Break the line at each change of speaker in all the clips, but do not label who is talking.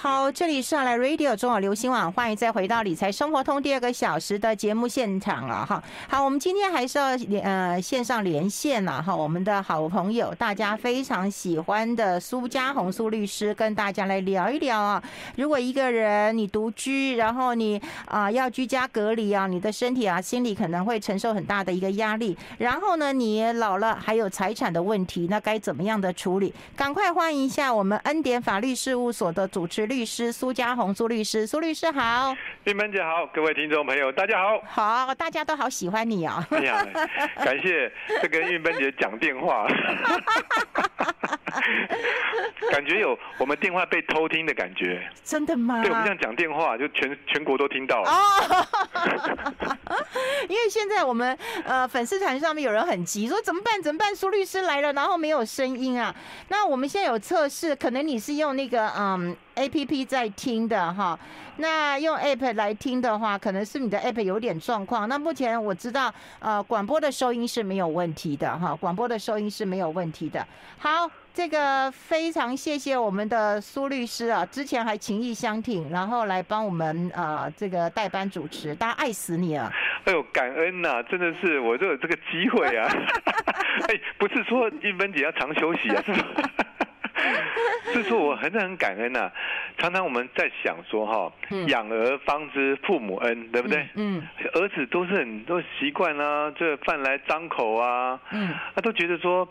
好，这里是来 Radio 中广流行网，欢迎再回到理财生活通第二个小时的节目现场了哈。好，我们今天还是要连呃线上连线了哈，我们的好朋友，大家非常喜欢的苏家红苏律师跟大家来聊一聊啊。如果一个人你独居，然后你啊、要居家隔离啊，你的身体啊心理可能会承受很大的一个压力。然后呢，你老了还有财产的问题，那该怎么样的处理？赶快欢迎一下我们恩典法律事务所的主持律师苏家宏苏律师，苏律师好，
韵芬姐好，各位听众朋友大家好，
好，大家都好喜欢你啊、哦，
感谢这跟韵芬姐讲电话，感觉有我们电话被偷听的感觉，
真的吗？
对，我们这样讲电话，就全全国都听到了，哦
因为现在我们呃粉丝团上面有人很急，说怎么办？怎么办？苏律师来了，然后没有声音啊，那我们现在有测试，可能你是用那个嗯。A P P 在听的哈，那用 App 来听的话，可能是你的 App 有点状况。那目前我知道，呃，广播的收音是没有问题的哈，广播的收音是没有问题的。好，这个非常谢谢我们的苏律师啊，之前还情意相挺，然后来帮我们呃这个代班主持，大家爱死你了。
哎呦，感恩呐、啊，真的是我就有这个机会啊。哎，不是说一芬姐要常休息啊。是是说我很很感恩呐、啊，常常我们在想说哈，养儿方知父母恩，对不对？嗯，儿子都是很都习惯啊，这饭来张口啊，嗯，他都觉得说，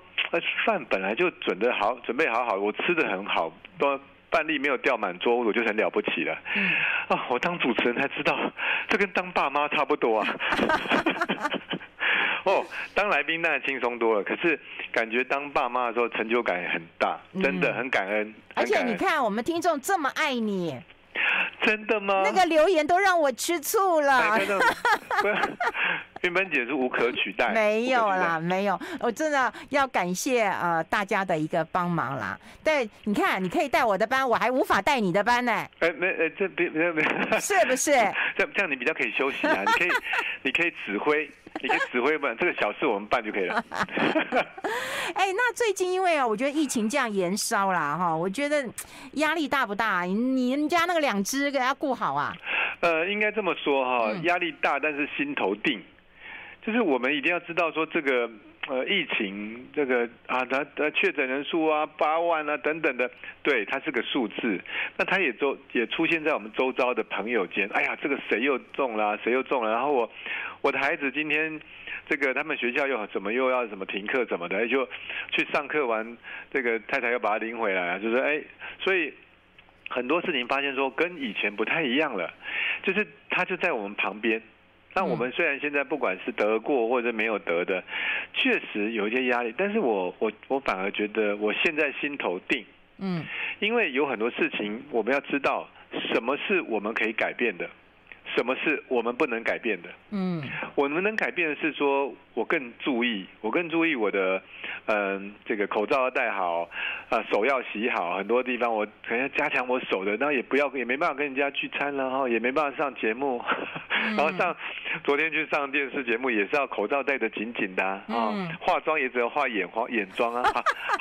饭本来就准备好，准备好好，我吃的很好，都饭粒没有掉满桌，我就很了不起了。嗯，啊，我当主持人才知道，这跟当爸妈差不多啊。哦，当来宾当然轻松多了，可是感觉当爸妈的时候成就感也很大，真的很感恩。嗯、
而且你看，我们听众这么爱你，
真的吗？
那个留言都让我吃醋了。
韵芬姐是无可取代，
没有啦，没有，我真的要感谢呃大家的一个帮忙啦。对，你看，你可以带我的班，我还无法带你的班呢。
哎，没，哎，这别别别，
是不是？
这这样你比较可以休息啊，你可以，你可以指挥，你可以指挥办，这个小事我们办就可以了。
哎，那最近因为啊，我觉得疫情这样延烧啦，哈，我觉得压力大不大？你们家那个两只给它顾好啊？
呃，应该这么说哈，压力大，但是心头定。就是我们一定要知道说这个呃疫情这个啊，它的确诊人数啊八万啊等等的，对，它是个数字。那它也周也出现在我们周遭的朋友间。哎呀，这个谁又中了，谁又中了？然后我我的孩子今天这个他们学校又怎么又要什么停课怎么的，就去上课完，这个太太又把他拎回来啊，就是哎，所以很多事情发现说跟以前不太一样了，就是他就在我们旁边。那我们虽然现在不管是得过或者没有得的，确实有一些压力，但是我我我反而觉得我现在心头定，嗯，因为有很多事情我们要知道什么是我们可以改变的。什么是我们不能改变的？嗯，我们能改变的是说，我更注意，我更注意我的，嗯，这个口罩要戴好，啊，手要洗好，很多地方我可能要加强我手的，然后也不要，也没办法跟人家聚餐了哈，也没办法上节目，然后上昨天去上电视节目也是要口罩戴得紧紧的啊，化妆也只有化眼妆眼妆啊，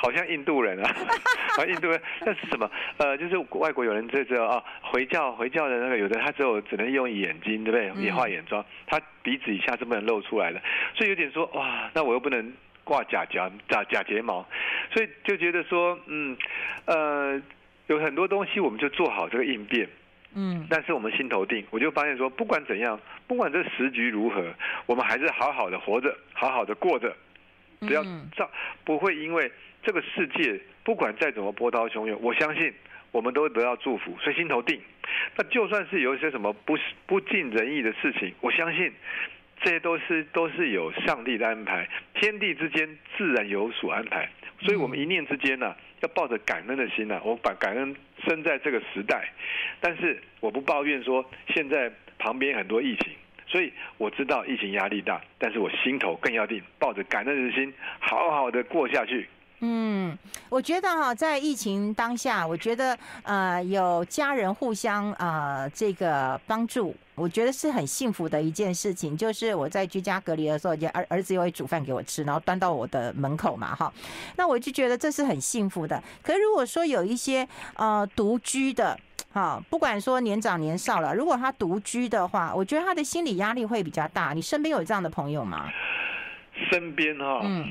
好像印度人啊，啊，印度人那是什么？呃，就是外国有人这这啊，回教回教的那个有的他只有只能用。眼睛对不对？也画眼妆，他鼻子以下是不能露出来的，所以有点说哇，那我又不能挂假睫假假睫毛，所以就觉得说，嗯，呃，有很多东西我们就做好这个应变，嗯，但是我们心头定，我就发现说，不管怎样，不管这时局如何，我们还是好好的活着，好好的过着，不要造，不会因为这个世界不管再怎么波涛汹涌，我相信。我们都会得到祝福，所以心头定。那就算是有一些什么不不尽人意的事情，我相信这些都是都是有上帝的安排，天地之间自然有所安排。所以，我们一念之间呢、要抱着感恩的心呢、我把感恩生在这个时代，但是我不抱怨说现在旁边很多疫情，所以我知道疫情压力大，但是我心头更要定，抱着感恩的心，好好的过下去。
嗯，我觉得哈，在疫情当下，我觉得呃，有家人互相呃这个帮助，我觉得是很幸福的一件事情。就是我在居家隔离的时候，儿儿子又会煮饭给我吃，然后端到我的门口嘛，哈，那我就觉得这是很幸福的。可是如果说有一些呃独居的。哈，不管说年长年少了，如果他独居的话，我觉得他的心理压力会比较大。你身边有这样的朋友吗？
身边哈，嗯，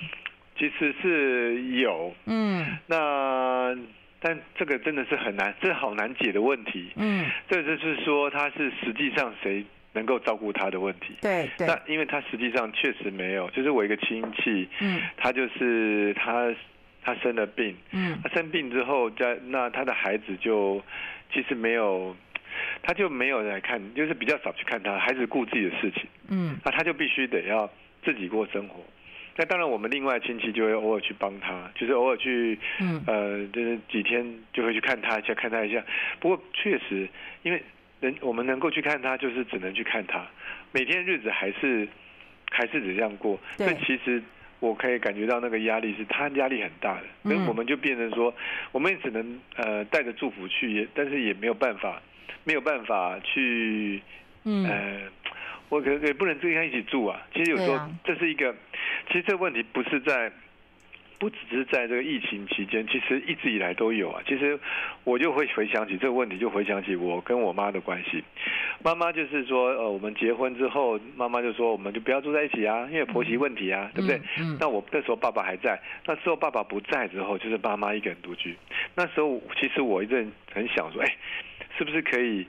其实是有，嗯，那但这个真的是很难，这好难解的问题，嗯，这就是说他是实际上谁能够照顾他的问题，
对对，
那因为他实际上确实没有，就是我一个亲戚，嗯，他就是他他生了病，嗯，他生病之后，在那他的孩子就其实没有，他就没有来看，就是比较少去看他孩子顾自己的事情，嗯，那他就必须得要。自己过生活，那当然我们另外亲戚就会偶尔去帮他，就是偶尔去，嗯，呃，就是几天就会去看他一下，看他一下。不过确实，因为人我们能够去看他，就是只能去看他，每天日子还是还是只这样过。所以其实我可以感觉到那个压力是他压力很大的，所以我们就变成说，我们也只能呃带着祝福去，也但是也没有办法，没有办法去，嗯。呃我可也不能跟他一起住啊。其实有时候这是一个，其实这个问题不是在，不只是在这个疫情期间，其实一直以来都有啊。其实我就会回想起这个问题，就回想起我跟我妈的关系。妈妈就是说，呃，我们结婚之后，妈妈就说我们就不要住在一起啊，因为婆媳问题啊，对不对？那我那时候爸爸还在，那之后爸爸不在之后，就是妈妈一个人独居。那时候其实我一直很想说，哎，是不是可以？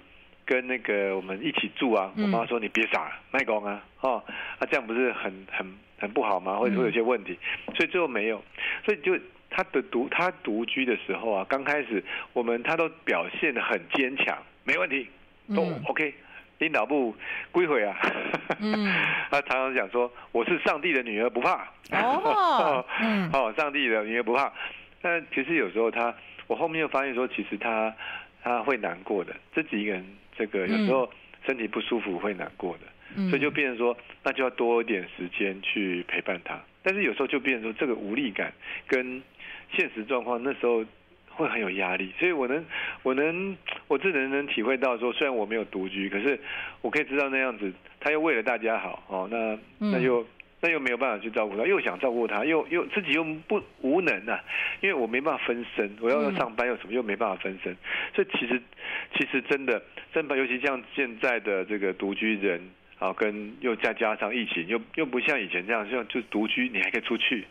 跟那个我们一起住啊，我妈说，你别傻，卖光啊，哦，啊这样不是很很很不好吗？会会有些问题，所以最后没有，所以就他的独他独居的时候啊，刚开始我们他都表现的很坚强，没问题，都 OK，领导部归回啊，嗯，他常常讲说我是上帝的女儿不怕，哦，哦，上帝的女儿不怕，但其实有时候他，我后面又发现说，其实他他会难过的，自己一个人。这个有时候身体不舒服会难过的，嗯、所以就变成说，那就要多一点时间去陪伴他。但是有时候就变成说，这个无力感跟现实状况那时候会很有压力。所以我能，我能，我自己能体会到说，虽然我没有独居，可是我可以知道那样子，他又为了大家好哦，那那就。嗯那又没有办法去照顾他，又想照顾他，又又自己又不无能啊，因为我没办法分身，我要上班又什么又没办法分身，所以其实其实真的真的，尤其像现在的这个独居人啊，跟又再加上疫情，又又不像以前这样，像就独居你还可以出去，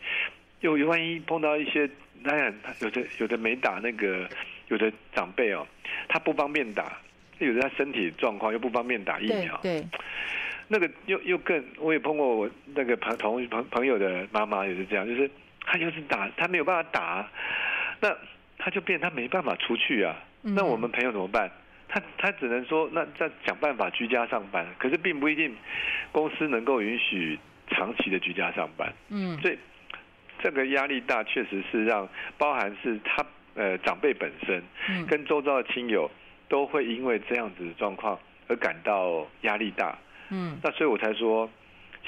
又万一碰到一些那样，有的有的没打那个，有的长辈哦，他不方便打，有的他身体状况又不方便打疫苗，
对。
那个又又更，我也碰过我那个朋同朋朋友的妈妈也是这样，就是他就是打，他没有办法打，那他就变他没办法出去啊。那我们朋友怎么办？他他只能说那再想办法居家上班，可是并不一定公司能够允许长期的居家上班。嗯，所以这个压力大，确实是让包含是他呃长辈本身，跟周遭的亲友都会因为这样子的状况而感到压力大。嗯，那所以我才说，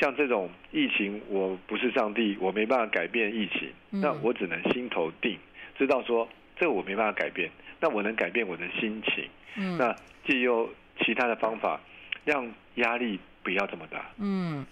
像这种疫情，我不是上帝，我没办法改变疫情，那我只能心头定，知道说这个我没办法改变，那我能改变我的心情，嗯，那借由其他的方法，让压力不要这么大，嗯。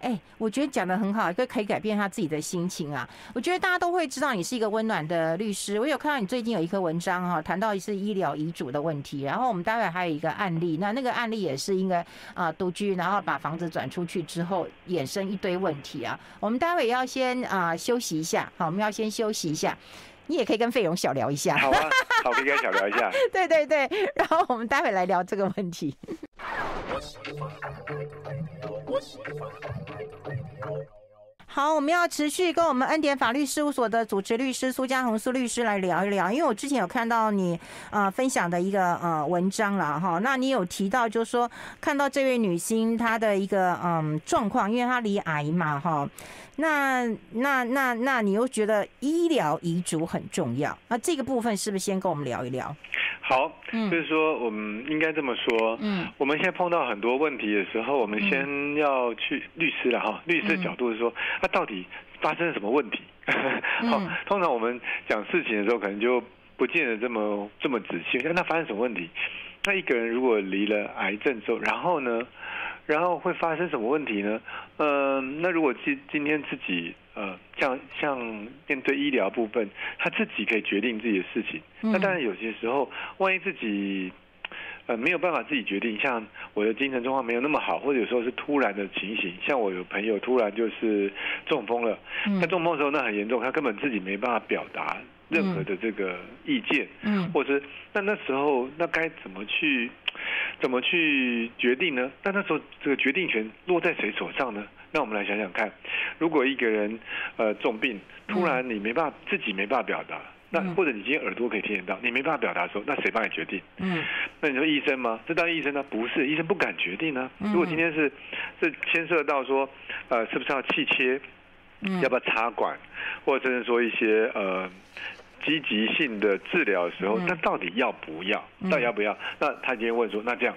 哎，我觉得讲的很好，一个可以改变他自己的心情啊。我觉得大家都会知道你是一个温暖的律师。我有看到你最近有一篇文章哈，谈到是医疗遗嘱的问题。然后我们待会还有一个案例，那那个案例也是应该啊独居，然后把房子转出去之后衍生一堆问题啊。我们待会要先啊休息一下，好，我们要先休息一下。你也可以跟费勇小聊一下，
好啊，好，可以跟小聊一下。
对对对，然后我们待会来聊这个问题。好，我们要持续跟我们恩典法律事务所的主持律师苏嘉红苏律师来聊一聊，因为我之前有看到你呃分享的一个呃文章了哈，那你有提到就是说看到这位女星她的一个嗯状况，因为她罹癌嘛哈。那那那那你又觉得医疗遗嘱很重要？那这个部分是不是先跟我们聊一聊？
好，就是说我们应该这么说，嗯，我们现在碰到很多问题的时候，我们先要去律师了哈，律师的角度是说，那到底发生了什么问题？好，通常我们讲事情的时候，可能就不见得这么这么仔细。那发生什么问题？那一个人如果离了癌症之后，然后呢？然后会发生什么问题呢？嗯、呃，那如果今今天自己呃，像像面对医疗部分，他自己可以决定自己的事情。那当然有些时候，万一自己呃没有办法自己决定，像我的精神状况没有那么好，或者有时候是突然的情形，像我有朋友突然就是中风了，他中风的时候那很严重，他根本自己没办法表达任何的这个意见，嗯，或者是那那时候那该怎么去 怎么去决定呢？那那时候这个决定权落在谁手上呢？那我们来想想看，如果一个人呃重病，突然你没办法自己没办法表达。那或者你今天耳朵可以听得到，你没办法表达的时候，那谁帮你决定？嗯，那你说医生吗？这当医生呢？不是，医生不敢决定呢。如果今天是是牵涉到说，呃，是不是要气切？嗯，要不要插管？或者甚至说一些呃积极性的治疗的时候，那到底要不要？到底要不要？那他今天问说，那这样，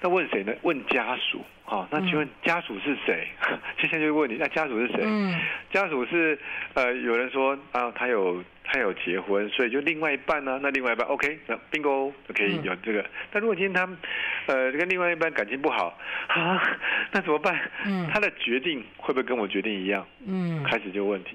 那问谁呢？问家属。好，那请问家属是谁？接下来就问你，那家属是谁？嗯，家属是呃，有人说啊，他有他有结婚，所以就另外一半呢、啊？那另外一半 OK，那 bingo 就可以有这个。但如果今天他呃跟另外一半感情不好啊，那怎么办？嗯，他的决定会不会跟我决定一样？嗯，开始就问题。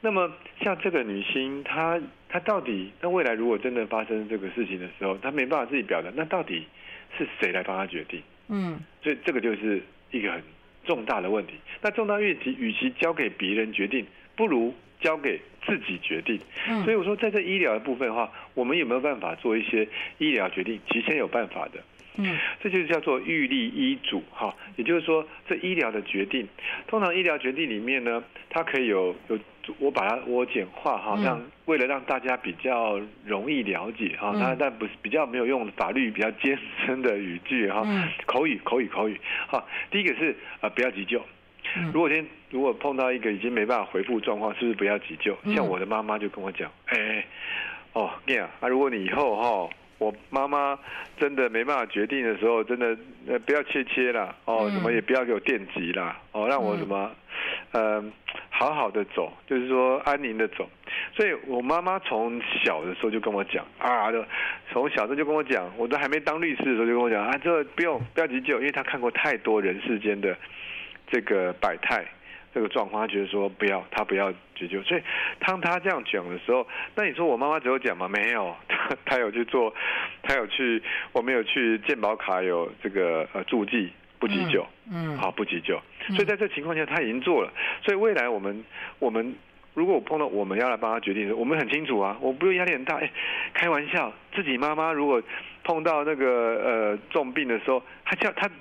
那么像这个女星，她她到底那未来如果真的发生这个事情的时候，她没办法自己表达，那到底是谁来帮他决定？嗯，所以这个就是一个很重大的问题。那重大问题，与其交给别人决定，不如交给自己决定。所以我说，在这医疗的部分的话，我们有没有办法做一些医疗决定？其实有办法的。嗯，这就是叫做预立医嘱哈，也就是说，这医疗的决定，通常医疗决定里面呢，它可以有有，我把它我简化哈，让为了让大家比较容易了解哈，它但不是比较没有用法律比较艰深的语句哈，口语口语口语。哈，第一个是啊不要急救，如果天如果碰到一个已经没办法回复状况，是不是不要急救？像我的妈妈就跟我讲，哎，哦，这样啊，如果你以后哈。我妈妈真的没办法决定的时候，真的呃不要切切啦，哦，什么也不要给我电击啦，哦，让我什么，呃，好好的走，就是说安宁的走。所以我妈妈从小的时候就跟我讲啊，从小时候就跟我讲，我都还没当律师的时候就跟我讲啊，这不用不要急救，因为她看过太多人世间的这个百态。这个状况，他觉得说不要，他不要急救。所以当他这样讲的时候，那你说我妈妈只有讲吗？没有，他他有去做，他有去，我没有去健保卡有这个呃注记不急救，嗯，好不急救。所以在这情况下，他已经做了。所以未来我们我们如果我碰到我们要来帮他决定的时候，我们很清楚啊，我不用压力很大。哎，开玩笑，自己妈妈如果碰到那个呃重病的时候，他叫他哎。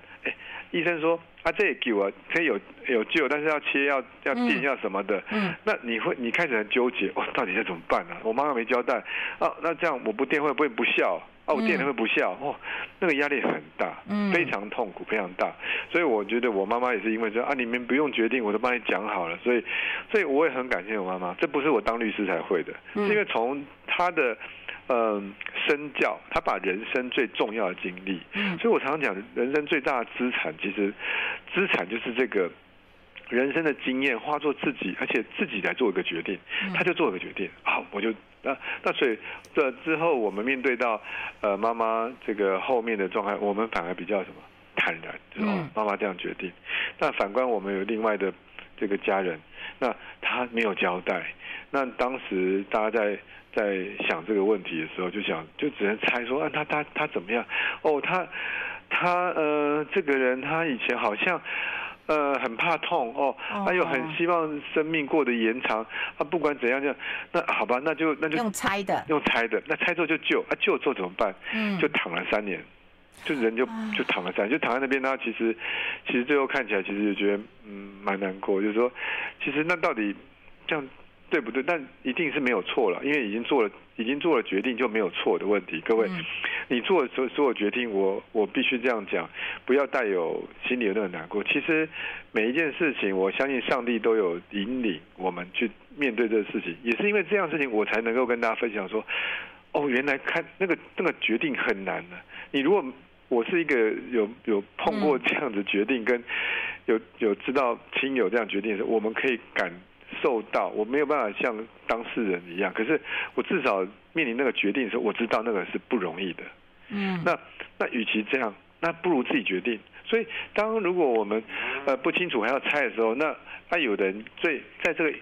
医生说啊，这也给我可以有有救，但是要切要要定要什么的。嗯，嗯那你会你开始很纠结，哦，到底要怎么办呢、啊？我妈妈没交代啊，那这样我不电会不会不孝啊？我电了会不孝哦，那个压力很大，非常痛苦，非常大。所以我觉得我妈妈也是因为说啊，你们不用决定，我都帮你讲好了。所以，所以我也很感谢我妈妈，这不是我当律师才会的，是因为从她的。嗯，身教，他把人生最重要的经历，嗯所以我常常讲，人生最大的资产，其实资产就是这个人生的经验化作自己，而且自己来做一个决定，他就做了个决定，好，我就那那所以这之后我们面对到呃妈妈这个后面的状态，我们反而比较什么坦然，就是哦，妈妈这样决定。那反观我们有另外的这个家人，那他没有交代，那当时大家在。在想这个问题的时候，就想就只能猜说啊，他他他怎么样？哦，他他呃，这个人他以前好像呃很怕痛哦，他又很希望生命过得延长。啊，不管怎样，就那好吧，那就那就用猜的，用猜的。那猜错就救啊，救之后怎么办？嗯，就躺了三年，就人就就躺了三年，就躺在那边。他其实其实最后看起来，其实就觉得嗯蛮难过，就是说，其实那到底这样。对不对？但一定是没有错了，因为已经做了，已经做了决定就没有错的问题。各位，你做的所所有决定，我我必须这样讲，不要带有心里有那个难过。其实每一件事情，我相信上帝都有引领我们去面对这个事情，也是因为这样的事情，我才能够跟大家分享说，哦，原来看那个那个决定很难的。你如果我是一个有有碰过这样子决定，跟有有知道亲友这样决定的时候，我们可以感。受到我没有办法像当事人一样，可是我至少面临那个决定的时候，我知道那个是不容易的。嗯，那那与其这样，那不如自己决定。所以，当如果我们呃不清楚还要猜的时候，那那有的人最在这个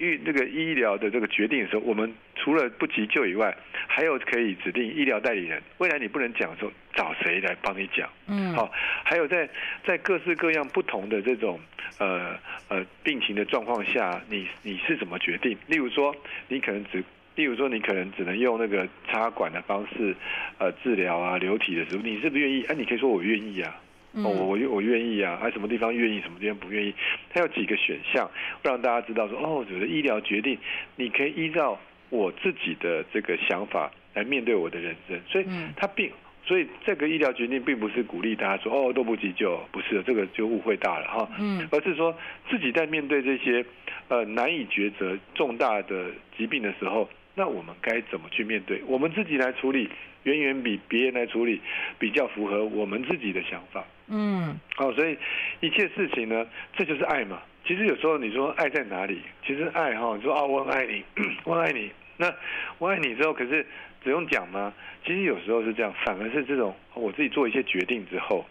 预这个医疗的这个决定的时候，我们除了不急救以外，还有可以指定医疗代理人。未来你不能讲的时候，找谁来帮你讲？嗯，好，还有在在各式各样不同的这种呃呃病情的状况下，你你是怎么决定？例如说，你可能只，例如说你可能只能用那个插管的方式呃治疗啊，流体的时候，你是不是愿意？哎、啊，你可以说我愿意啊。哦，我我愿意啊，还什么地方愿意，什么地方不愿意？它有几个选项，让大家知道说，哦，我的医疗决定，你可以依照我自己的这个想法来面对我的人生。所以，它并所以这个医疗决定并不是鼓励大家说，哦，都不急救，不是的，这个就误会大了哈。嗯，而是说自己在面对这些呃难以抉择重大的疾病的时候，那我们该怎么去面对？我们自己来处理，远远比别人来处理比较符合我们自己的想法。嗯，好，所以一切事情呢，这就是爱嘛。其实有时候你说爱在哪里？其实爱哈，你说啊，我很爱你，我爱你。那我爱你之后，可是只用讲吗？其实有时候是这样，反而是这种我自己做一些决定之后，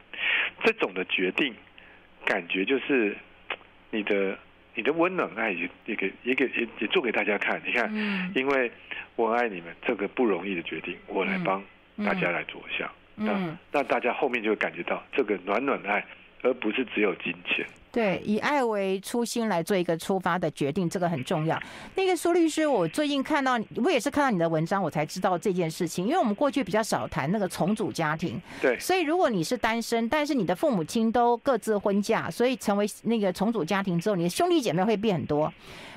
这种的决定感觉就是你的你的温暖爱也也给也给也也做给大家看。你看，因为我爱你们，这个不容易的决定，我来帮大家来着想。那那大家后面就会感觉到这个暖暖的爱，而不是只有金钱。
对，以爱为初心来做一个出发的决定，这个很重要。那个苏律师，我最近看到，我也是看到你的文章，我才知道这件事情。因为我们过去比较少谈那个重组家庭，
对，
所以如果你是单身，但是你的父母亲都各自婚嫁，所以成为那个重组家庭之后，你的兄弟姐妹会变很多。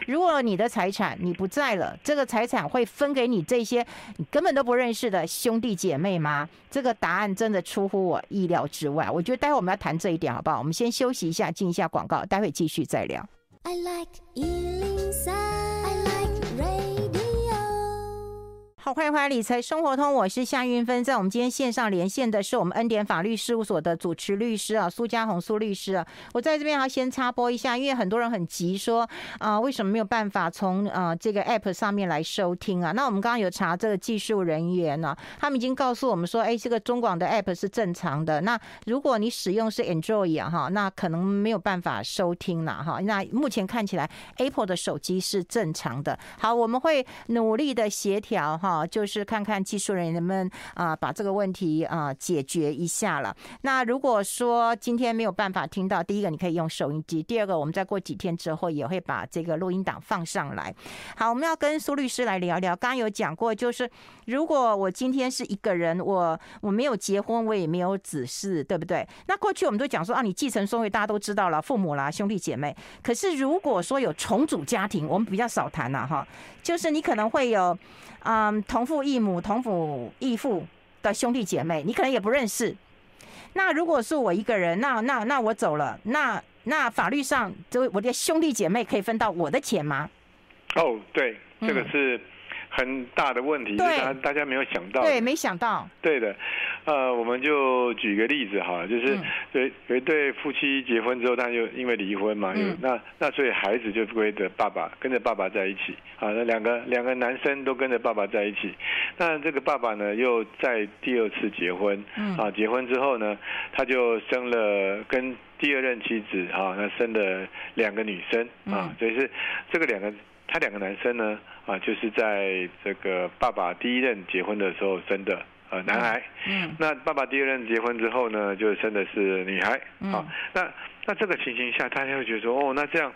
如果你的财产你不在了，这个财产会分给你这些你根本都不认识的兄弟姐妹吗？这个答案真的出乎我意料之外。我觉得待会我们要谈这一点，好不好？我们先休息一下，静一下广告，待会继续再聊。好，欢迎回来理财生活通，我是夏韵芬。在我们今天线上连线的是我们恩典法律事务所的主持律师啊，苏家宏苏律师啊。我在这边要先插播一下，因为很多人很急说啊，为什么没有办法从啊这个 app 上面来收听啊？那我们刚刚有查这个技术人员呢，他们已经告诉我们说，哎，这个中广的 app 是正常的。那如果你使用是 Android 啊哈，那可能没有办法收听了哈。那目前看起来 Apple 的手机是正常的。好，我们会努力的协调哈。啊，就是看看技术人员能不能啊把这个问题啊解决一下了。那如果说今天没有办法听到，第一个你可以用收音机，第二个我们再过几天之后也会把这个录音档放上来。好，我们要跟苏律师来聊聊。刚刚有讲过，就是如果我今天是一个人，我我没有结婚，我也没有子嗣，对不对？那过去我们都讲说啊，你继承顺位大家都知道了，父母啦、兄弟姐妹。可是如果说有重组家庭，我们比较少谈了哈，就是你可能会有。嗯，同父异母、同父异父的兄弟姐妹，你可能也不认识。那如果是我一个人，那那那我走了，那那法律上，就我的兄弟姐妹可以分到我的钱吗？
哦，对，这个是。很大的问题，大家大家没有想到，
对，没想到，
对的，呃，我们就举个例子哈，就是有有一对夫妻结婚之后，他就因为离婚嘛，嗯、那那所以孩子就归着爸爸，跟着爸爸在一起，啊，那两个两个男生都跟着爸爸在一起，那这个爸爸呢又在第二次结婚，啊，结婚之后呢，他就生了跟第二任妻子啊，那生了两个女生啊，所以是这个两个。他两个男生呢，啊，就是在这个爸爸第一任结婚的时候生的，呃，男孩。嗯。那爸爸第二任结婚之后呢，就生的是女孩。嗯。那那这个情形下，大家会觉得说，哦，那这样，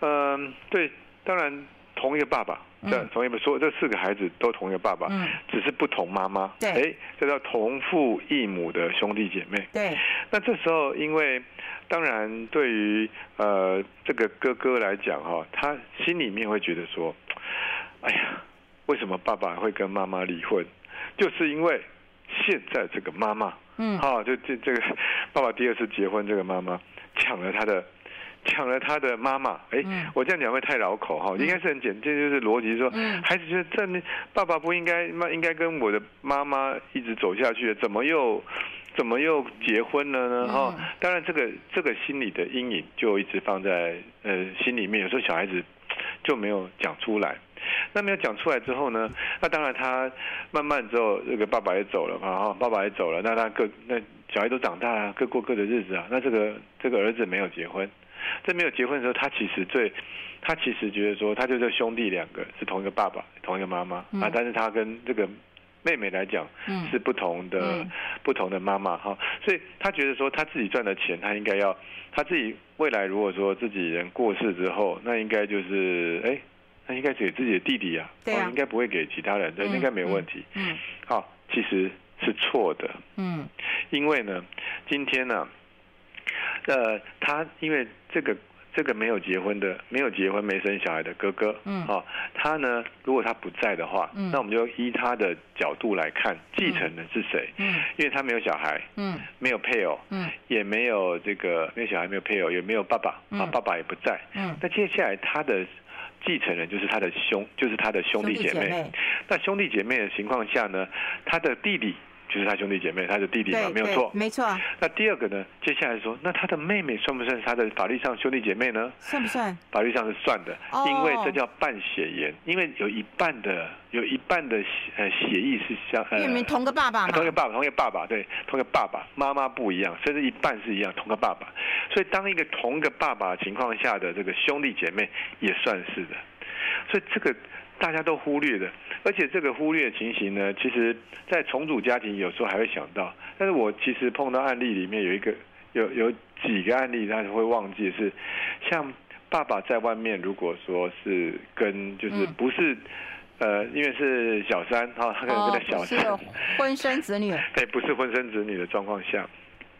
嗯、呃，对，当然同一个爸爸，对，同一个说这四个孩子都同一个爸爸，嗯，只是不同妈妈。对。哎，这叫同父异母的兄弟姐妹。对。那这时候因为。当然，对于呃这个哥哥来讲哈，他心里面会觉得说，哎呀，为什么爸爸会跟妈妈离婚？就是因为现在这个妈妈，嗯，哈，就这这个爸爸第二次结婚，这个妈妈抢了他的，抢了他的妈妈。哎，我这样讲会太绕口哈，应该是很简单，就是逻辑说，孩子觉得这爸爸不应该妈应该跟我的妈妈一直走下去，怎么又？怎么又结婚了呢？哈，当然这个这个心理的阴影就一直放在呃心里面，有时候小孩子就没有讲出来。那没有讲出来之后呢？那当然他慢慢之后，这个爸爸也走了嘛，哈，爸爸也走了，那他各那小孩都长大了，各过各的日子啊。那这个这个儿子没有结婚，在没有结婚的时候，他其实最，他其实觉得说，他就是兄弟两个是同一个爸爸，同一个妈妈、嗯、啊，但是他跟这个妹妹来讲，是不同的，嗯、不同的妈妈哈，所以他觉得说，他自己赚的钱，他应该要，他自己未来如果说自己人过世之后，那应该就是，哎，那应该给自己的弟弟啊，
对啊，
应该不会给其他人，这应该没有问题，嗯，好，其实是错的，嗯，因为呢，今天呢、啊。呃，他因为这个这个没有结婚的，没有结婚没生小孩的哥哥，嗯，哦，他呢，如果他不在的话，嗯，那我们就依他的角度来看，继承人是谁？嗯，因为他没有小孩，嗯，没有配偶，嗯，也没有这个没有小孩，没有配偶，也没有爸爸，啊，爸爸也不在，嗯，那接下来他的继承人就是他的兄，就是他的兄弟姐妹，姐妹，那兄弟姐妹的情况下呢，他的弟弟。就是他兄弟姐妹，他的弟弟嘛，没有错，
没错。
那第二个呢？接下来说，那他的妹妹算不算是他的法律上兄弟姐妹呢？
算不算？
法律上是算的，因为这叫半血缘，因为有一半的有一半的呃血裔是相，
因为你们同个爸爸嘛，
同一个爸爸，同一个爸爸，对，同一个爸爸，妈妈不一样，甚至一半是一样，同个爸爸。所以当一个同一个爸爸情况下的这个兄弟姐妹也算是的，所以这个。大家都忽略的，而且这个忽略的情形呢，其实，在重组家庭有时候还会想到。但是我其实碰到案例里面有一个，有有几个案例，他会忘记是，像爸爸在外面，如果说是跟就是不是，嗯、呃，因为是小三哈，他可能跟他小三，
哦、婚生子女，
对，不是婚生子女的状况下，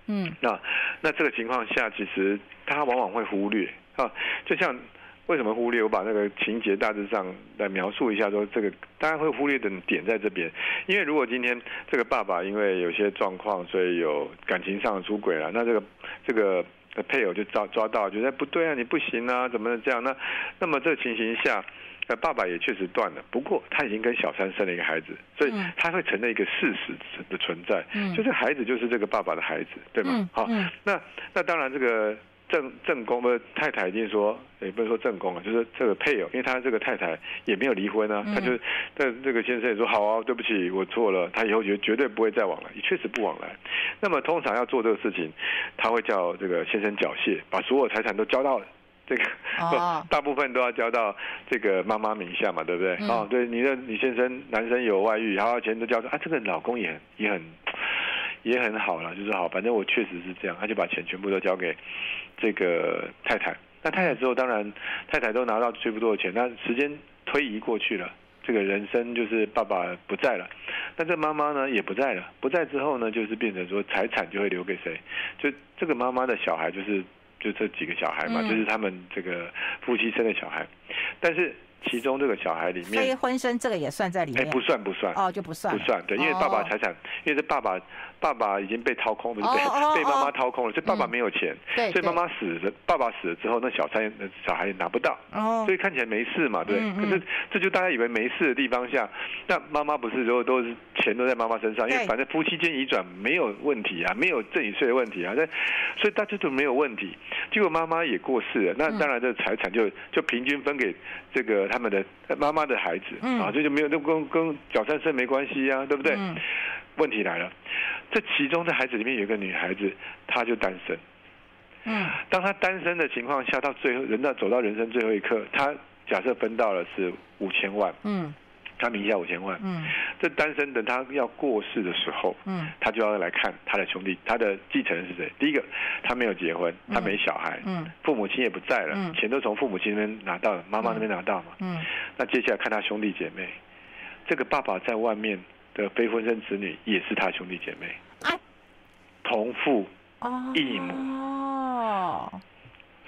嗯，那那这个情况下，其实他往往会忽略啊，就像。为什么忽略？我把那个情节大致上来描述一下，说这个当然会忽略的点在这边，因为如果今天这个爸爸因为有些状况，所以有感情上的出轨了，那这个这个配偶就抓抓到，觉得不对啊，你不行啊，怎么这样？那那么这个情形下，呃，爸爸也确实断了，不过他已经跟小三生了一个孩子，所以他会承认一个事实的存在，就是孩子就是这个爸爸的孩子，对吗？好，那那当然这个。正正宫不是太太已经说，也不是说正宫啊，就是这个配偶，因为他这个太太也没有离婚啊，他就但这个先生也说好啊，对不起，我错了，他以后绝绝对不会再往来，也确实不往来。那么通常要做这个事情，他会叫这个先生缴械，把所有财产都交到这个，大部分都要交到这个妈妈名下嘛，对不对？哦，对，你的你先生男生有外遇，然后钱都交到啊，这个老公也很也很。也很好了，就是好，反正我确实是这样，他就把钱全部都交给这个太太。那太太之后，当然太太都拿到最不多的钱。那时间推移过去了，这个人生就是爸爸不在了，那这妈妈呢也不在了。不在之后呢，就是变成说财产就会留给谁？就这个妈妈的小孩，就是就这几个小孩嘛，嗯、就是他们这个夫妻生的小孩，但是。其中这个小孩里面，非
婚生这个也算在里面。
哎，不算不算。
哦，就不算。
不算，对，因为爸爸财产，因为这爸爸爸爸已经被掏空了，被被妈妈掏空了，所以爸爸没有钱。对。所以妈妈死了，爸爸死了之后，那小三小孩也拿不到。哦。所以看起来没事嘛，对。可是这就大家以为没事的地方下，那妈妈不是说都是钱都在妈妈身上，因为反正夫妻间移转没有问题啊，没有赠与税的问题啊，那所以大家都没有问题。结果妈妈也过世了，那当然这财产就就平均分给这个。他们的妈妈的孩子啊，这就没有，那跟跟小三生没关系啊，对不对？问题来了，这其中的孩子里面有一个女孩子，她就单身。嗯，当她单身的情况下，到最后人到走到人生最后一刻，她假设分到了是五千万。嗯。他名下五千万，嗯，这单身等他要过世的时候，嗯，他就要来看他的兄弟，他的继承人是谁？第一个，他没有结婚，他没小孩，嗯，父母亲也不在了，嗯，钱都从父母亲那边拿到了，妈妈那边拿到嘛，嗯，那接下来看他兄弟姐妹，这个爸爸在外面的非婚生子女也是他兄弟姐妹，同父异母。哦。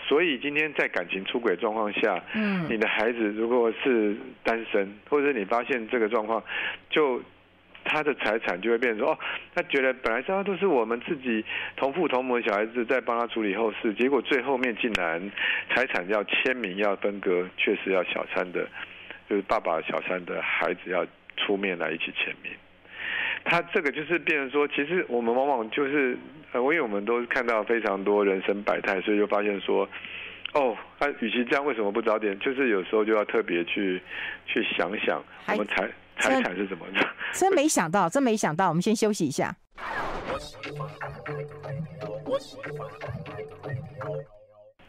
所以今天在感情出轨状况下，嗯，你的孩子如果是单身，或者你发现这个状况，就他的财产就会变成说，哦，他觉得本来这样都是我们自己同父同母的小孩子在帮他处理后事，结果最后面竟然财产要签名要分割，确实要小三的，就是爸爸小三的孩子要出面来一起签名。他这个就是变成说，其实我们往往就是，呃，因为我们都看到非常多人生百态，所以就发现说，哦，他与其这样，为什么不早点？就是有时候就要特别去去想想，我们财财产是怎么的。
真没想到，真没想到。我们先休息一下。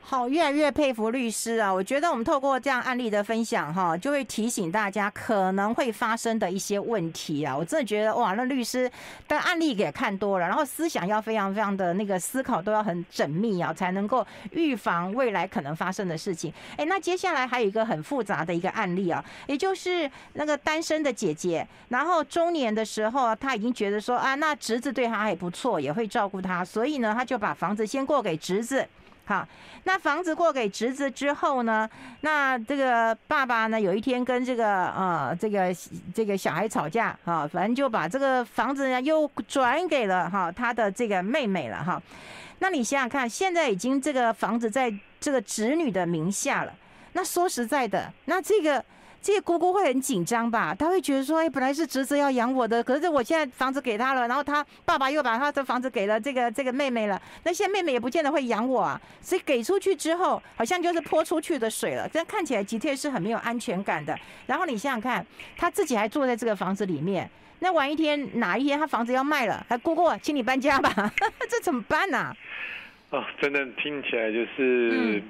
好，越来越佩服律师啊！我觉得我们透过这样案例的分享，哈，就会提醒大家可能会发生的一些问题啊！我真的觉得哇，那律师的案例也看多了，然后思想要非常非常的那个思考都要很缜密啊，才能够预防未来可能发生的事情。哎，那接下来还有一个很复杂的一个案例啊，也就是那个单身的姐姐，然后中年的时候，她已经觉得说啊，那侄子对她还不错，也会照顾她，所以呢，她就把房子先过给侄子。好，那房子过给侄子之后呢，那这个爸爸呢，有一天跟这个呃这个这个小孩吵架，啊，反正就把这个房子呢又转给了哈他的这个妹妹了哈。那你想想看，现在已经这个房子在这个侄女的名下了，那说实在的，那这个。这个姑姑会很紧张吧？她会觉得说：“哎，本来是侄子要养我的，可是我现在房子给他了，然后他爸爸又把他的房子给了这个这个妹妹了。那现在妹妹也不见得会养我啊。所以给出去之后，好像就是泼出去的水了。这样看起来的确是很没有安全感的。然后你想想看，他自己还住在这个房子里面，那晚一天哪一天他房子要卖了，还姑姑，请你搬家吧，这怎么办呢？啊？
哦，真的听起来就是。嗯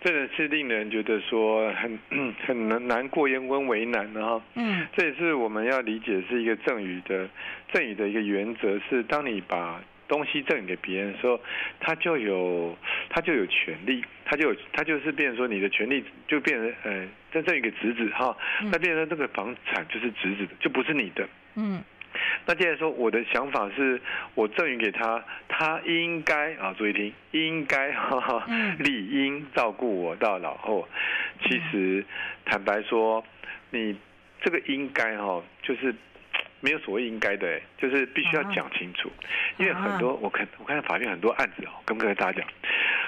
真的是令人觉得说很 很难难过，也很为难的哈。嗯，这也是我们要理解是一个赠与的赠与的一个原则，是当你把东西赠与给别人的时候，他就有他就有权利，他就有他就是变成说你的权利就变成呃，赠赠与给侄子哈，那变成这个房产就是侄子的，就不是你的。嗯。那既然说我的想法是，我赠予给他，他应该啊，注意听，应该哈哈，理应照顾我到老后。其实坦白说，你这个应该哈，就是没有所谓应该的，就是必须要讲清楚。因为很多我看我看法院很多案子哦，跟不跟大家讲，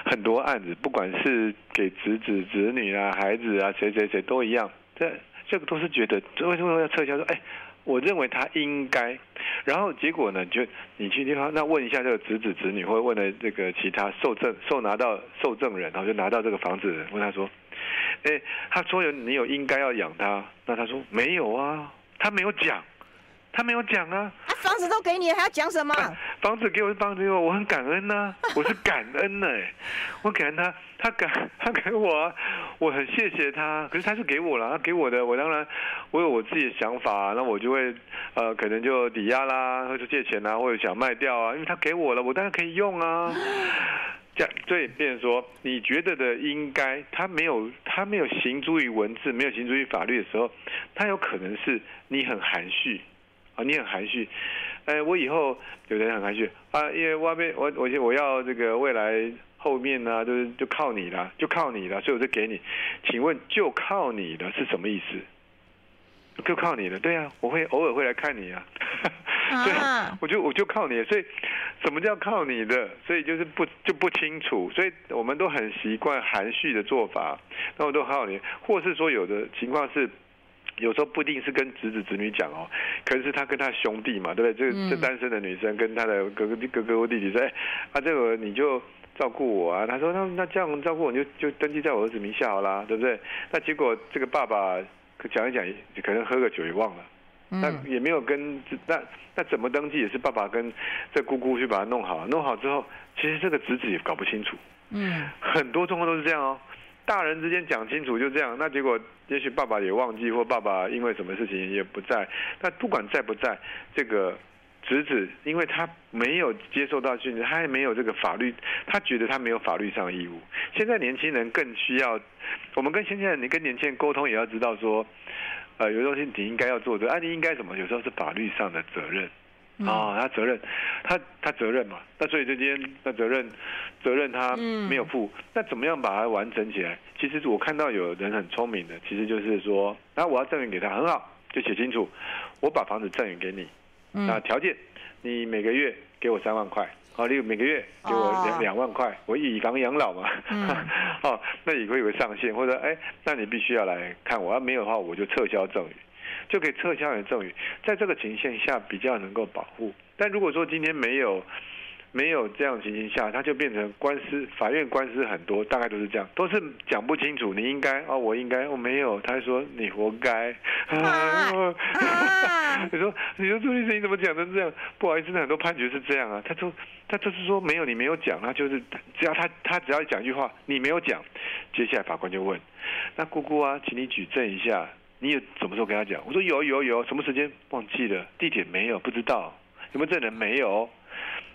很多案子不管是给侄子、侄女啊、孩子啊，谁谁谁都一样，这这个都是觉得为什么要撤销？说哎。我认为他应该，然后结果呢？就你去地方，那问一下这个侄子侄女，或者问了这个其他受赠受拿到受赠人，然后就拿到这个房子，问他说：“哎，他说有你有应该要养他，那他说没有啊，他没有讲。”他没有讲啊，啊，
房子都给你，还要讲什么？
啊、房子给我是房子给我，我很感恩呐、啊，我是感恩呢、欸，我感恩他，他感 他给我、啊，我很谢谢他。可是他是给我了，他给我的，我当然我有我自己的想法，那我就会呃，可能就抵押啦，或者借钱啊，或者想卖掉啊，因为他给我了，我当然可以用啊。这样对，变成说你觉得的应该，他没有他没有行诸于文字，没有行诸于法律的时候，他有可能是你很含蓄。啊，你很含蓄，哎，我以后有的人很含蓄啊，因为外面我我我要这个未来后面呢、啊，就是就靠你了，就靠你了，所以我就给你。请问就靠你了是什么意思？就靠你了，对啊，我会偶尔会来看你啊，对，我就我就靠你，所以什么叫靠你的？所以就是不就不清楚，所以我们都很习惯含蓄的做法，那我都靠你，或是说有的情况是。有时候不一定是跟侄子侄女讲哦，可能是他跟他兄弟嘛，对不对？这这单身的女生跟他的哥哥哥哥或弟弟说：“哎，啊，这个你就照顾我啊。”他说：“那那这样照顾我，就就登记在我儿子名下好啦，对不对？”那结果这个爸爸讲一讲，可能喝个酒也忘了，那也没有跟那那怎么登记也是爸爸跟这姑姑去把它弄好，弄好之后，其实这个侄子也搞不清楚。嗯，很多状况都是这样哦。大人之间讲清楚就这样，那结果也许爸爸也忘记，或爸爸因为什么事情也不在。那不管在不在，这个侄子，因为他没有接受到训练，他也没有这个法律，他觉得他没有法律上的义务。现在年轻人更需要，我们跟现在你跟年轻人沟通也要知道说，呃，有东西你应该要做的，啊，你应该什么？有时候是法律上的责任。啊、哦，他责任，他他责任嘛，那所以这边那责任，责任他没有负，嗯、那怎么样把它完成起来？其实我看到有人很聪明的，其实就是说，那我要赠与给他，很好，就写清楚，我把房子赠与给你，那条件，你每个月给我三万块，好，你每个月给我两两万块，我以房养老嘛，嗯、哦，那也会有个上限，或者哎，那你必须要来看我，要没有的话，我就撤销赠与。就可以撤销你的赠与，在这个情形下比较能够保护。但如果说今天没有没有这样的情形下，他就变成官司，法院官司很多，大概都是这样，都是讲不清楚。你应该哦，我应该，我没有。他说你活该。啊 啊、你说你说朱律师你怎么讲成这样？不好意思，那很多判决是这样啊。他说他就是说没有，你没有讲，他就是只要他他只要讲一句话，你没有讲，接下来法官就问，那姑姑啊，请你举证一下，你有什么时候跟他讲？我说有有有，什么时间忘记了，地点没有，不知道，有没有证人没有。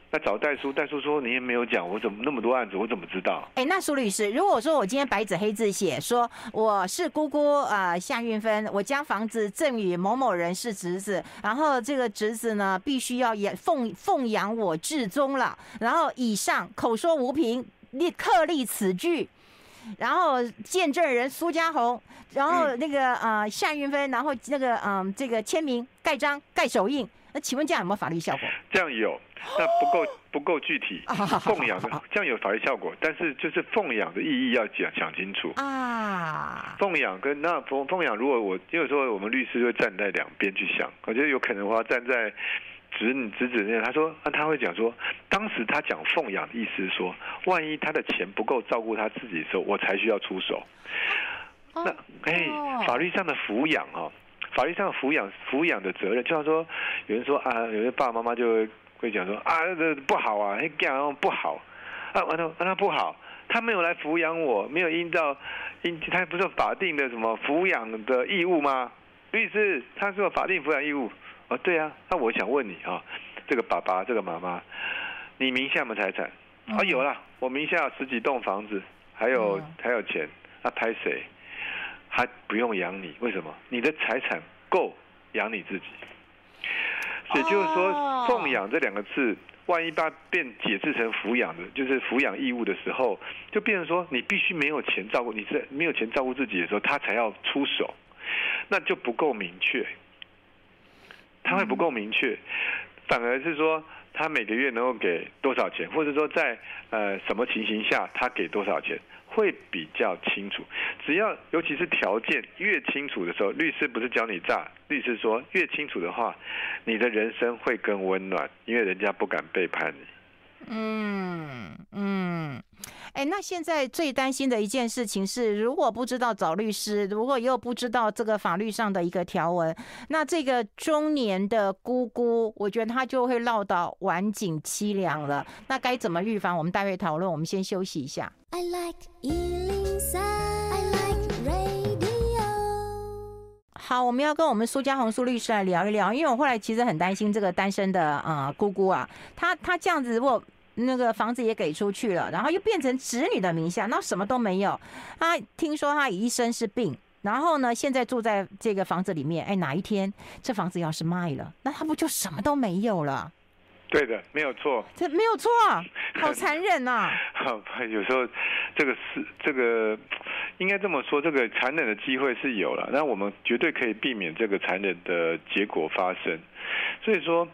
那找代书，代书说你也没有讲，我怎么那么多案子，我怎么知道？
哎，那苏律师，如果说我今天白纸黑字写说我是姑姑啊、呃，夏韵芬，我将房子赠与某某人是侄子，然后这个侄子呢必须要也奉奉养我至终了，然后以上口说无凭，立刻立此据，然后见证人苏家红，然后那个啊、呃、夏云芬，然后那个嗯、呃、这个签名盖章盖手印。那请问这样有没有法律效果？
这样有，那不够不够具体。奉养的这样有法律效果，但是就是奉养的意义要讲讲清楚啊。奉养跟那奉奉养，如果我因为说我们律师会站在两边去想，我觉得有可能的话站在侄女侄子那，他说那他会讲说，当时他讲奉养的意思是说，万一他的钱不够照顾他自己的时候，我才需要出手。那哎，法律上的抚养啊。法律上抚养抚养的责任，就像说，有人说啊，有些爸爸妈妈就会会讲说啊，这不好啊，那这样不好啊，完了，那不好，他没有来抚养我，没有依照，应他不是有法定的什么抚养的义务吗？律师，他是有法定抚养义务哦，对啊，那我想问你啊，这个爸爸，这个妈妈，你名下有没有财产？啊，有啦，我名下有十几栋房子，还有还有钱，那拍谁？他不用养你，为什么？你的财产够养你自己。也就是说，奉养这两个字，万一把变解释成抚养的，就是抚养义务的时候，就变成说你必须没有钱照顾，你是没有钱照顾自己的时候，他才要出手，那就不够明确。他会不够明确，反而是说他每个月能够给多少钱，或者说在呃什么情形下他给多少钱。会比较清楚，只要尤其是条件越清楚的时候，律师不是教你诈，律师说越清楚的话，你的人生会更温暖，因为人家不敢背叛你。
嗯嗯，哎，那现在最担心的一件事情是，如果不知道找律师，如果又不知道这个法律上的一个条文，那这个中年的姑姑，我觉得她就会落到晚景凄凉了。那该怎么预防？我们待会讨论。我们先休息一下。I like 103, I like radio。好，我们要跟我们苏家红苏律师来聊一聊，因为我后来其实很担心这个单身的啊、呃、姑姑啊，她她这样子如果那个房子也给出去了，然后又变成子女的名下，那什么都没有。他听说他一生是病，然后呢，现在住在这个房子里面，哎，哪一天这房子要是卖了，那他不就什么都没有了？
对的，没有错。
这没有错，好残忍呐、啊！
有时候这个是这个，应该这么说，这个残忍的机会是有了，那我们绝对可以避免这个残忍的结果发生。所以说，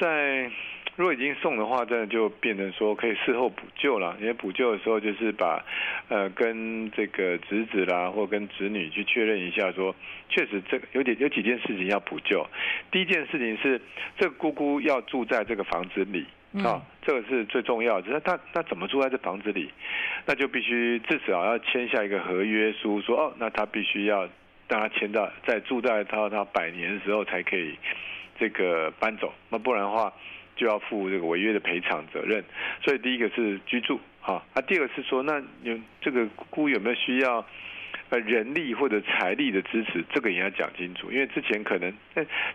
在。如果已经送的话，真的就变成说可以事后补救了。因为补救的时候，就是把呃跟这个侄子啦，或跟侄女去确认一下说，说确实这个有点有几件事情要补救。第一件事情是，这个姑姑要住在这个房子里啊，这个是最重要的。那他那怎么住在这房子里？那就必须至少要签下一个合约书，说哦，那他必须要让他签到在住在他他百年的时候才可以这个搬走。那不然的话。就要负这个违约的赔偿责任，所以第一个是居住，哈，啊，第二个是说，那有这个姑有没有需要呃人力或者财力的支持，这个也要讲清楚，因为之前可能，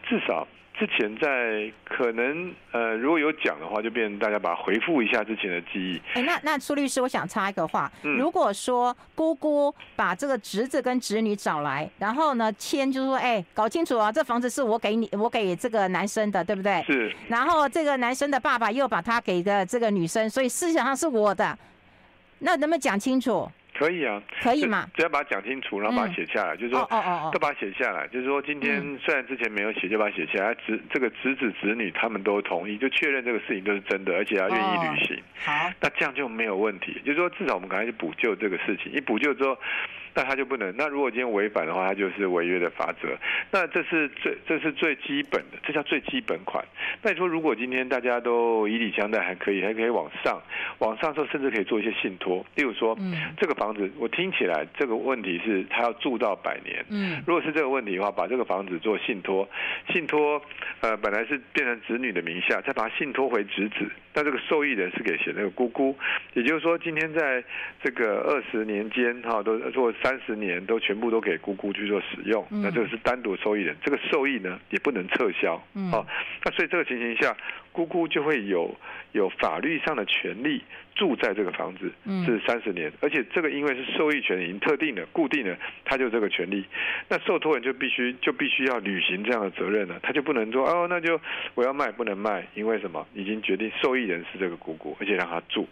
至少。之前在可能呃，如果有讲的话，就变成大家把它回复一下之前的记忆。
哎，那那苏律师，我想插一个话，嗯、如果说姑姑把这个侄子跟侄女找来，然后呢签，就是说，哎，搞清楚啊，这房子是我给你，我给这个男生的，对不对？
是。
然后这个男生的爸爸又把他给的这个女生，所以思想上是我的，那能不能讲清楚？
可以啊，
可以嘛？
只要把它讲清楚，然后把它写下来，嗯、就是说，哦哦哦，都把它写下来，就是说，今天虽然之前没有写，就把它写下来。侄这个侄子侄女他们都同意，就确认这个事情都是真的，而且要愿意履行。好、哦，那这样就没有问题。就是说，至少我们赶快去补救这个事情。一补救之后，那他就不能。那如果今天违反的话，他就是违约的法则。那这是最这是最基本的，这叫最基本款。那你说如果今天大家都以礼相待，还可以，还可以往上，往上时候甚至可以做一些信托。例如说，嗯，这个房子我听起来这个问题是他要住到百年。嗯，如果是这个问题的话，把这个房子做信托，信托呃本来是变成子女的名下，再把它信托回侄子。那这个受益人是给写？那个姑姑。也就是说，今天在这个二十年间，哈，都做三十年，都全部都给姑姑去做使用。那这个是单独受益人，这个受益呢也不能撤销。好，那所以这个情形下，姑姑就会有有法律上的权利住在这个房子是三十年，而且这个因为是受益权已经特定的、固定的，他就这个权利。那受托人就必须就必须要履行这样的责任了，他就不能说哦，那就我要卖不能卖，因为什么？已经决定受益人是这个姑姑，而且让他住。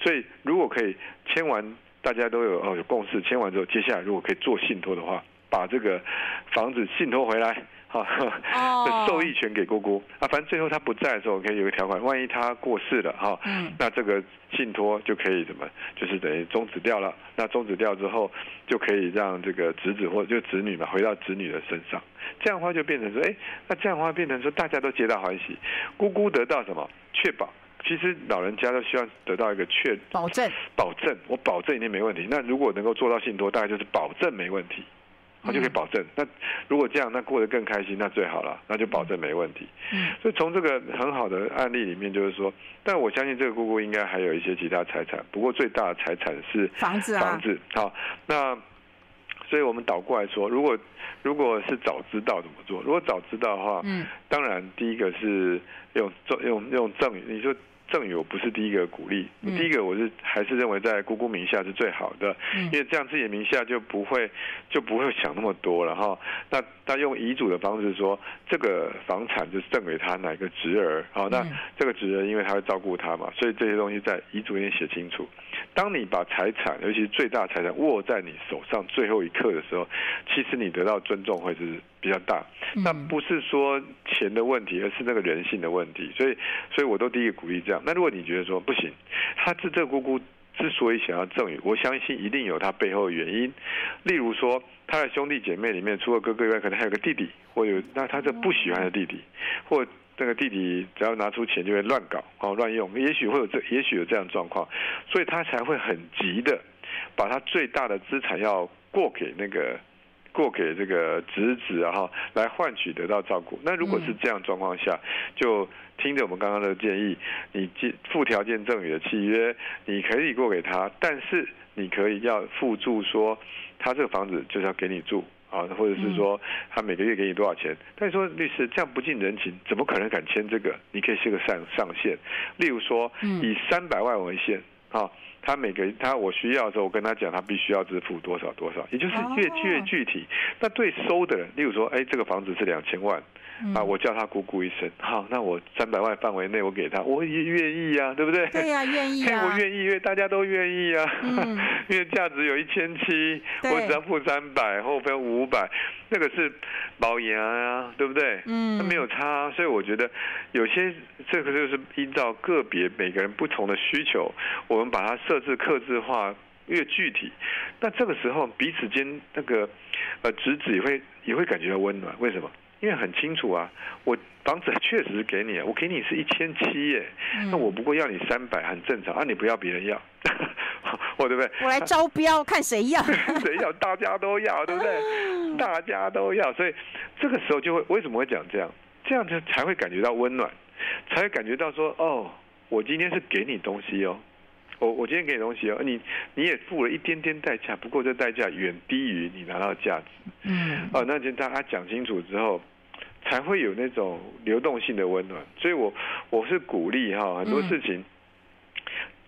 所以如果可以签完，大家都有哦有共识，签完之后，接下来如果可以做信托的话，把这个房子信托回来。啊，受益权给姑姑啊，反正最后他不在的时候，可以有个条款，万一他过世了哈，嗯那这个信托就可以怎么，就是等于终止掉了。那终止掉之后，就可以让这个侄子或者就子女嘛，回到子女的身上。这样的话就变成说，哎，那这样的话变成说，大家都皆大欢喜，姑姑得到什么？确保。其实老人家都希望得到一个确保证，保证我保证一定没问题。那如果能够做到信托，大概就是保证没问题。他就可以保证。那如果这样，那过得更开心，那最好了，那就保证没问题。嗯，所以从这个很好的案例里面，就是说，但我相信这个姑姑应该还有一些其他财产，不过最大的财产是房子啊。房子。好，那所以我们倒过来说，如果如果是早知道怎么做？如果早知道的话，嗯，当然第一个是用用用赠与，你说。赠与我不是第一个鼓励，第一个我是还是认为在姑姑名下是最好的，因为这样自己名下就不会就不会想那么多了哈。那他用遗嘱的方式说，这个房产就是赠给他哪个侄儿，好，那这个侄儿因为他会照顾他嘛，所以这些东西在遗嘱里面写清楚。当你把财产，尤其是最大财产握在你手上最后一刻的时候，其实你得到尊重会是比较大。那不是说钱的问题，而是那个人性的问题。所以，所以我都第一个鼓励这样。那如果你觉得说不行，他这这姑姑之所以想要赠与，我相信一定有他背后的原因。例如说，他的兄弟姐妹里面，除了哥哥以外，可能还有个弟弟，或有那他这不喜欢的弟弟，或。那个弟弟只要拿出钱就会乱搞哦，乱用，也许会有这，也许有这样状况，所以他才会很急的把他最大的资产要过给那个过给这个侄子啊哈，来换取得到照顾。那如果是这样状况下，就听着我们刚刚的建议，你附条件赠与的契约，你可以过给他，但是你可以要附注说，他这个房子就是要给你住。啊，或者是说他每个月给你多少钱？但是说律师这样不近人情，怎么可能敢签这个？你可以设个上上限，例如说以三百万为限啊。他每个他我需要的时候，我跟他讲，他必须要支付多少多少，也就是越越具体。那对收的人，例如说，哎，这个房子是两千万。啊！我叫他姑姑一声，好，那我三百万范围内我给他，我也愿意呀、啊，对不对？
对呀、啊，愿意啊！
我愿意，因为大家都愿意啊。嗯、因为价值有一千七，我只要付三百，后分五百，那个是保研啊，对不对？嗯，那没有差，所以我觉得有些这个就是依照个别每个人不同的需求，我们把它设置克制化越具体，那这个时候彼此间那个呃侄子也会也会感觉到温暖，为什么？因为很清楚啊，我房子确实是给你，我给你是一千七耶，那我不过要你三百，很正常啊，你不要别人要，我对不对？
我来招标，看谁要，
谁要，大家都要，对不对？大家都要，所以这个时候就会为什么会讲这样？这样就才会感觉到温暖，才会感觉到说，哦，我今天是给你东西哦。我我今天给你东西哦，你你也付了一点点代价，不过这代价远低于你拿到的价值。嗯，哦，那就大家讲清楚之后，才会有那种流动性的温暖。所以我我是鼓励哈，很多事情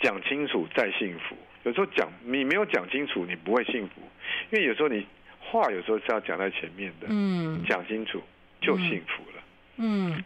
讲清楚再幸福。有时候讲你没有讲清楚，你不会幸福，因为有时候你话有时候是要讲在前面的。嗯，讲清楚就幸福了。嗯。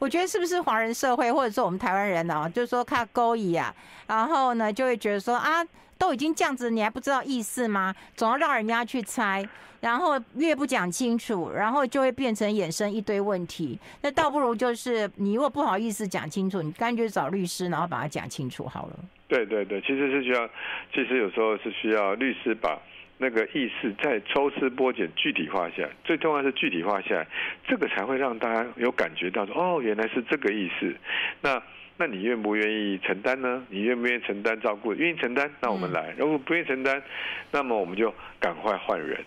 我觉得是不是华人社会，或者说我们台湾人呢、啊，就是说看勾引啊，然后呢就会觉得说啊，都已经这样子，你还不知道意思吗？总要让人家去猜，然后越不讲清楚，然后就会变成衍生一堆问题。那倒不如就是你如果不好意思讲清楚，你干脆找律师，然后把它讲清楚好了。
对对对，其实是需要，其实有时候是需要律师把那个意识再抽丝剥茧具体化下来，最重要是具体化下来，这个才会让大家有感觉到说，哦，原来是这个意思。那那你愿不愿意承担呢？你愿不愿意承担照顾？愿意承担，那我们来；如果不愿意承担，那么我们就赶快换人。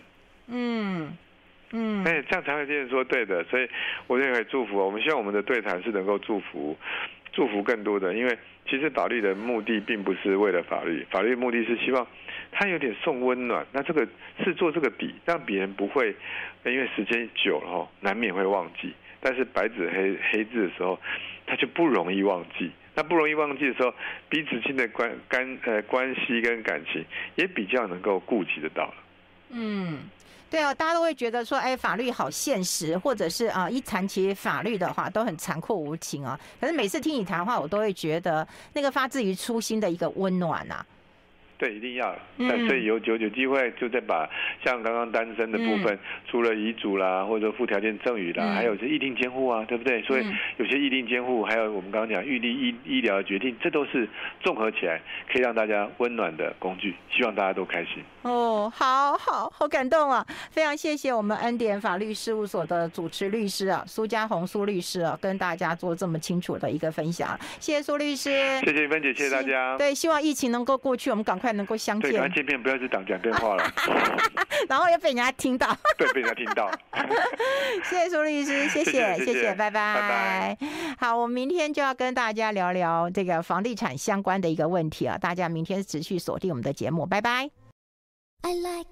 嗯嗯，
哎，这样才会变成说对的。所以我也可以祝福我们，希望我们的对谈是能够祝福。祝福更多的，因为其实法律的目的并不是为了法律，法律的目的是希望他有点送温暖。那这个是做这个底，让别人不会因为时间久了哈，难免会忘记。但是白纸黑黑字的时候，他就不容易忘记。那不容易忘记的时候，彼此间的关干呃关系跟感情也比较能够顾及得到。
嗯。对啊，大家都会觉得说，哎，法律好现实，或者是啊，一谈起法律的话，都很残酷无情啊。可是每次听你谈话，我都会觉得那个发自于初心的一个温暖呐。
对，一定要。但所以有有有机会，就再把像刚刚单身的部分，嗯、除了遗嘱啦，或者附条件赠与啦，嗯、还有是意定监护啊，对不对？所以有些意定监护，还有我们刚刚讲预立医医疗的决定，这都是综合起来可以让大家温暖的工具。希望大家都开心。
哦，好好好感动啊！非常谢谢我们恩典法律事务所的主持律师啊，苏家红苏律师啊，跟大家做这么清楚的一个分享。谢谢苏律师，
谢谢芬姐，谢谢大家。
对，希望疫情能够过去，我们赶快能够相见。
对，见面不要去讲讲电话了，
然后又被人家听到。
对，被人家听到。
谢谢苏律师，谢谢谢谢，谢谢，谢谢，拜拜。拜拜。好，我们明天就要跟大家聊聊这个房地产相关的一个问题啊，大家明天持续锁定我们的节目，拜拜。I like